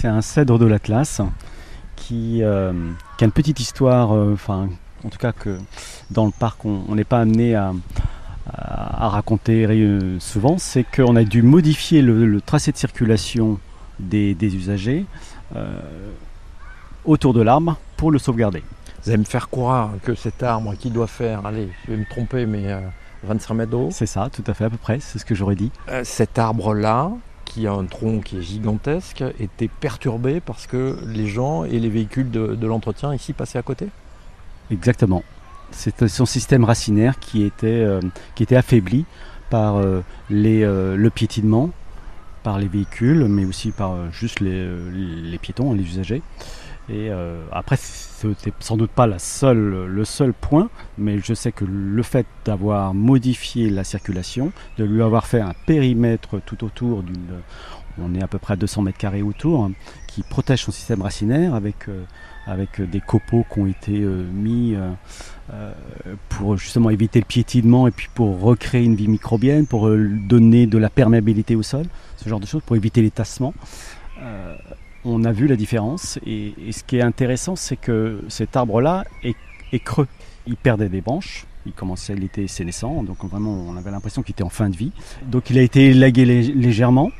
C'est un cèdre de l'Atlas qui, euh, qui, a une petite histoire, euh, en tout cas que dans le parc, on n'est pas amené à, à, raconter souvent. C'est qu'on a dû modifier le, tracé de circulation des, des usagers autour de l'arbre pour le sauvegarder. Vous allez me faire croire que cet arbre qui doit faire, allez, je vais me tromper, mais 25 mètres d'eau. C'est ça, tout à fait, à peu près, c'est ce que j'aurais dit. cet arbre-là, qui a un tronc qui est gigantesque, était perturbé parce que les gens et les véhicules de, l'entretien ici passaient à côté Exactement. C'est son système racinaire qui était, euh, affaibli par euh, euh, le piétinement, par les véhicules, mais aussi par juste les, les, piétons, les usagers. Et après, c'était sans doute pas le seul point, mais je sais que le fait d'avoir modifié la circulation, de lui avoir fait un périmètre tout autour d'une, on est à peu près à 200 mètres carrés autour, qui protège son système racinaire avec, euh, avec des copeaux qui ont été euh, mis euh, pour justement éviter le piétinement et puis pour recréer une vie microbienne, pour donner de la perméabilité au sol, ce genre de choses, pour éviter les tassements on a vu la différence. Et, ce qui est intéressant, c'est que cet arbre-là est, creux. Il perdait des branches. Il commençait, il était sénescent, donc vraiment on avait l'impression qu'il était en fin de vie. Donc il a été élagué légèrement.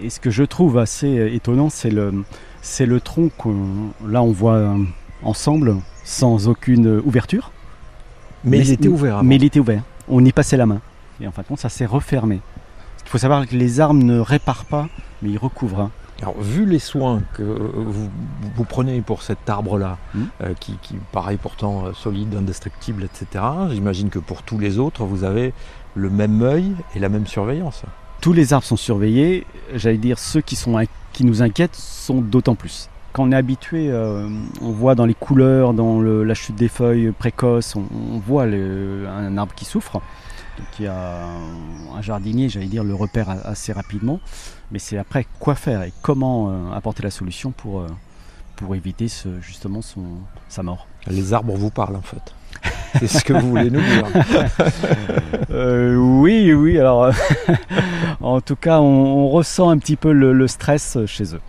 Et ce que je trouve assez étonnant, c'est le, c'est le tronc qu'on, là on voit ensemble, sans aucune ouverture. Mais, il était ouvert. Mais il était ouvert. On y passait la main. Et en fin de compte, ça s'est refermé. Il faut savoir que les arbres ne réparent pas, mais ils recouvrent. Alors, vu les soins que vous, prenez pour cet arbre-là, hmm. euh, qui, paraît pourtant euh, solide, indestructible, etc., j'imagine que pour tous les autres, vous avez le même œil et la même surveillance. Tous les arbres sont surveillés. J'allais dire, ceux qui, sont, qui nous inquiètent sont d'autant plus. Quand on est habitué, euh, on voit dans les couleurs, dans la chute des feuilles précoces, on, voit un arbre qui souffre. Y a un jardinier, j'allais dire, le repère assez rapidement. Mais c'est après quoi faire et comment euh, apporter la solution pour, euh, pour éviter ce, justement son, sa mort. Les arbres vous parlent en fait. C'est ce que vous voulez nous dire. Euh, oui, oui. Alors, en tout cas, on, ressent un petit peu le stress chez eux.